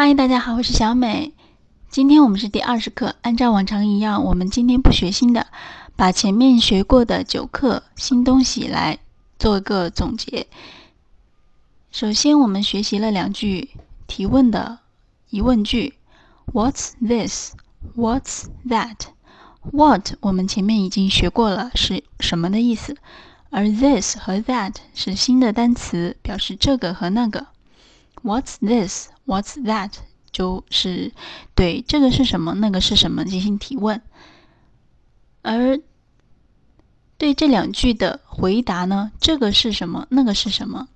嗨，大家好，我是小美。今天我们是第二十课，按照往常一样，我们今天不学新的，把前面学过的九课新东西来做一个总结。首先，我们学习了两句提问的疑问句：What's this？What's that？What 我们前面已经学过了，是什么的意思？而 this 和 that 是新的单词，表示这个和那个。What's this? What's that? 就是对这个是什么，那个是什么进行提问。而对这两句的回答呢，这个是什么，那个是什么，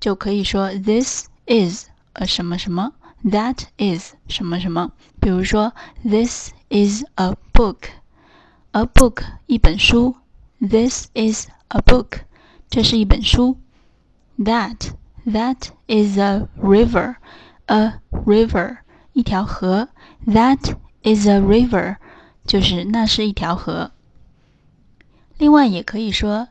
就可以说 This is a 什么什么，That is 什么什么。比如说，This is a book，a book 一本书。This is a book，这是一本书。That that is a river，a river 一条河。That is a river，就是那是一条河。另外也可以说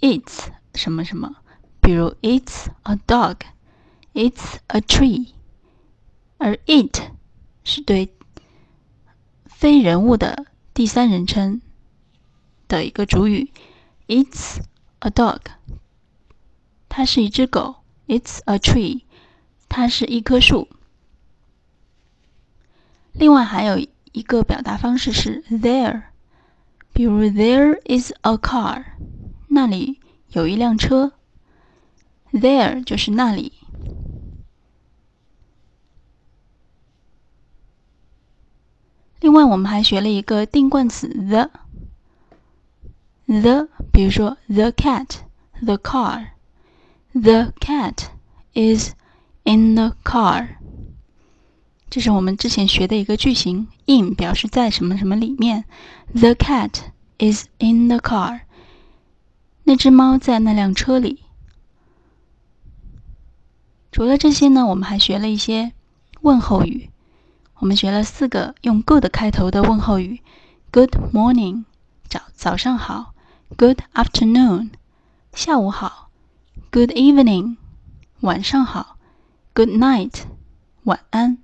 ，it's 什么什么，比如 it's a dog，it's a tree。而 it 是对非人物的第三人称。的一个主语，It's a dog，它是一只狗；It's a tree，它是一棵树。另外还有一个表达方式是 there，比如 There is a car，那里有一辆车。There 就是那里。另外，我们还学了一个定冠词 the。the，比如说 the cat，the car the cat is in the car. 这是我们之前学的一个句型 in 表示在什么什么里面。The cat is in the car. 那只猫在那辆车里。除了这些呢我们还学了一些问候语。我们学了四个用 good 开头的问候语。Good morning 早早上好。Good afternoon 下午好。Good evening，晚上好。Good night，晚安。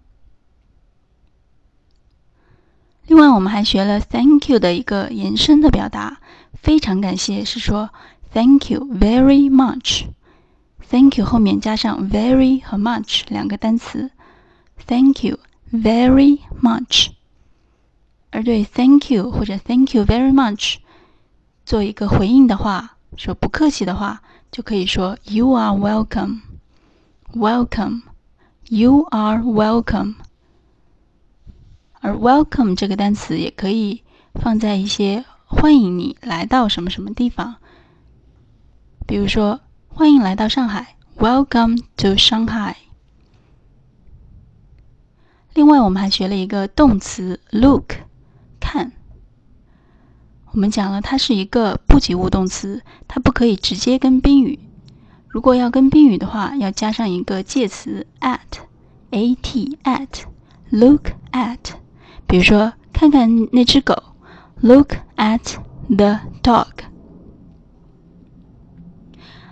另外，我们还学了 Thank you 的一个延伸的表达，非常感谢是说 Thank you very much。Thank you 后面加上 very 和 much 两个单词。Thank you very much。而对 Thank you 或者 Thank you very much。做一个回应的话，说不客气的话，就可以说 "You are welcome." Welcome, you are welcome. 而 welcome 这个单词也可以放在一些欢迎你来到什么什么地方，比如说欢迎来到上海，Welcome to Shanghai. 另外，我们还学了一个动词 look，看。我们讲了，它是一个不及物动词，它不可以直接跟宾语。如果要跟宾语的话，要加上一个介词 at，a t at，look at。比如说，看看那只狗，look at the dog。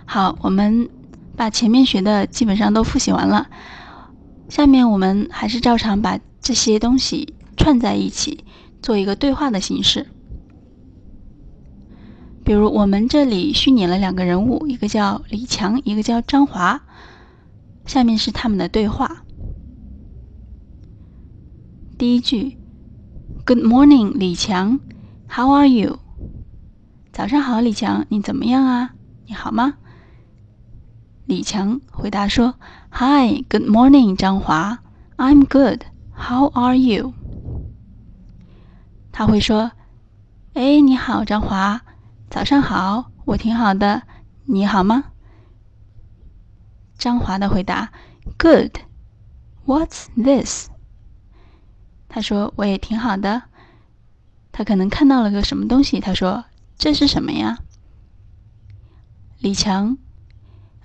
好，我们把前面学的基本上都复习完了，下面我们还是照常把这些东西串在一起，做一个对话的形式。比如我们这里虚拟了两个人物，一个叫李强，一个叫张华。下面是他们的对话。第一句：Good morning，李强，How are you？早上好，李强，你怎么样啊？你好吗？李强回答说：Hi，Good morning，张华，I'm good，How are you？他会说：哎，你好，张华。早上好，我挺好的，你好吗？张华的回答：Good. What's this？他说我也挺好的。他可能看到了个什么东西，他说这是什么呀？李强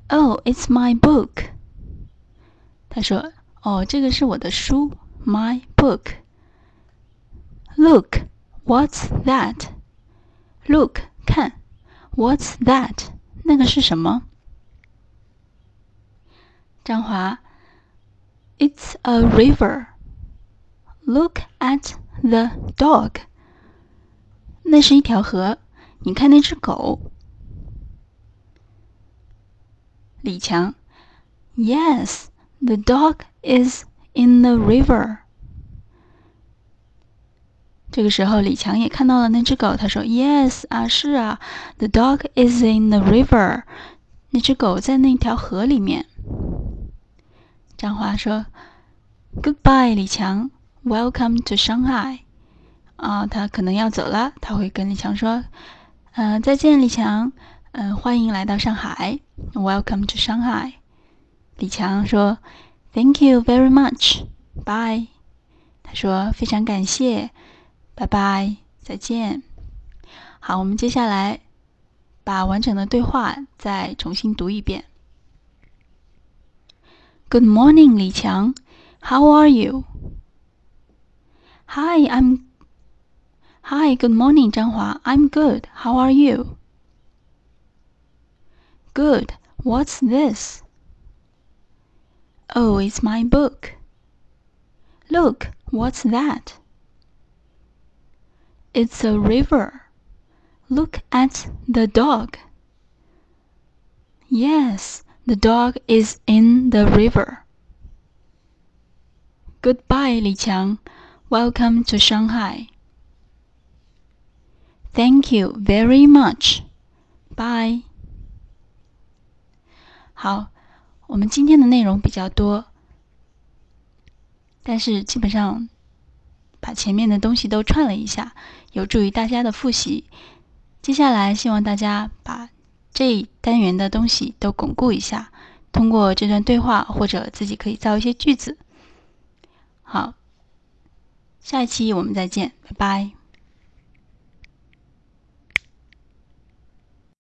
：Oh, it's my book. 他说哦，这个是我的书，my book. Look, what's that? Look. 看，What's that？那个是什么？张华 It's a river. Look at the dog. 那是一条河，你看那只狗。李强，Yes, the dog is in the river. 这个时候，李强也看到了那只狗。他说：“Yes，啊，是啊，the dog is in the river。那只狗在那条河里面。”张华说：“Goodbye，李强，Welcome to Shanghai。”啊，他可能要走了，他会跟李强说：“嗯，再见，李强，嗯，欢迎来到上海，Welcome to Shanghai。”李强说：“Thank you very much，Bye。”他说：“非常感谢。”拜拜，再见。好，我们接下来把完整的对话再重新读一遍。Good morning，李强。How are you? Hi, I'm. Hi, good morning，张华。I'm good. How are you? Good. What's this? Oh, it's my book. Look, what's that? It's a river. Look at the dog. Yes, the dog is in the river. Goodbye, Li Qiang. Welcome to Shanghai. Thank you very much. Bye. 好，我们今天的内容比较多，但是基本上 把前面的东西都串了一下，有助于大家的复习。接下来，希望大家把这一单元的东西都巩固一下，通过这段对话或者自己可以造一些句子。好，下一期我们再见，拜拜。